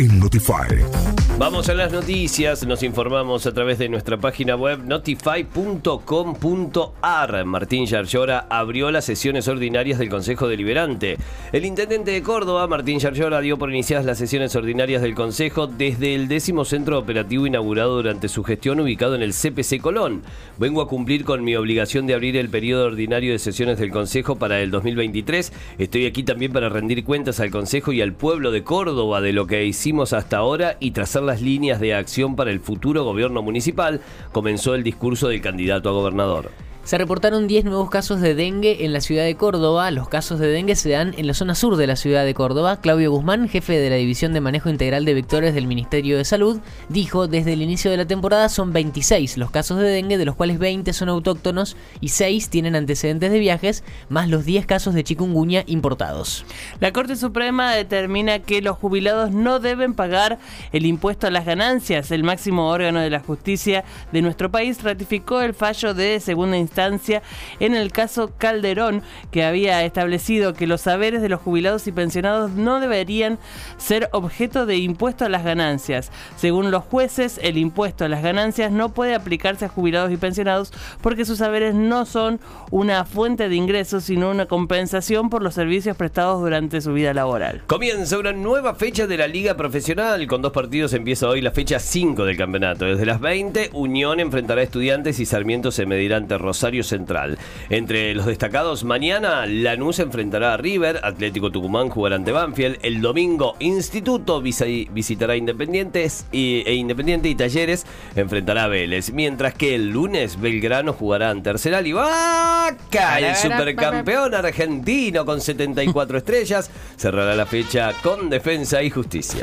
En Notify. Vamos a las noticias, nos informamos a través de nuestra página web notify.com.ar. Martín Yarlora abrió las sesiones ordinarias del Consejo Deliberante. El intendente de Córdoba, Martín Yarlora, dio por iniciadas las sesiones ordinarias del Consejo desde el décimo centro operativo inaugurado durante su gestión ubicado en el CPC Colón. Vengo a cumplir con mi obligación de abrir el periodo ordinario de sesiones del Consejo para el 2023. Estoy aquí también para rendir cuentas al Consejo y al pueblo de Córdoba de lo que hicimos hasta ahora y trazar las líneas de acción para el futuro gobierno municipal, comenzó el discurso del candidato a gobernador. Se reportaron 10 nuevos casos de dengue en la ciudad de Córdoba. Los casos de dengue se dan en la zona sur de la ciudad de Córdoba. Claudio Guzmán, jefe de la División de Manejo Integral de Vectores del Ministerio de Salud, dijo desde el inicio de la temporada son 26 los casos de dengue, de los cuales 20 son autóctonos y 6 tienen antecedentes de viajes, más los 10 casos de chikungunya importados. La Corte Suprema determina que los jubilados no deben pagar el impuesto a las ganancias. El máximo órgano de la justicia de nuestro país ratificó el fallo de segunda instancia en el caso Calderón, que había establecido que los saberes de los jubilados y pensionados no deberían ser objeto de impuesto a las ganancias. Según los jueces, el impuesto a las ganancias no puede aplicarse a jubilados y pensionados porque sus saberes no son una fuente de ingresos, sino una compensación por los servicios prestados durante su vida laboral. Comienza una nueva fecha de la Liga Profesional. Con dos partidos empieza hoy la fecha 5 del campeonato. Desde las 20, Unión enfrentará a Estudiantes y Sarmiento se medirá ante Rosario Central. Entre los destacados, mañana Lanús enfrentará a River, Atlético Tucumán jugará ante Banfield, el domingo Instituto visitará Independientes y, e Independiente y Talleres enfrentará a Vélez, mientras que el lunes Belgrano jugará ante Arsenal y Vaca, el supercampeón argentino con 74 estrellas, cerrará la fecha con defensa y justicia.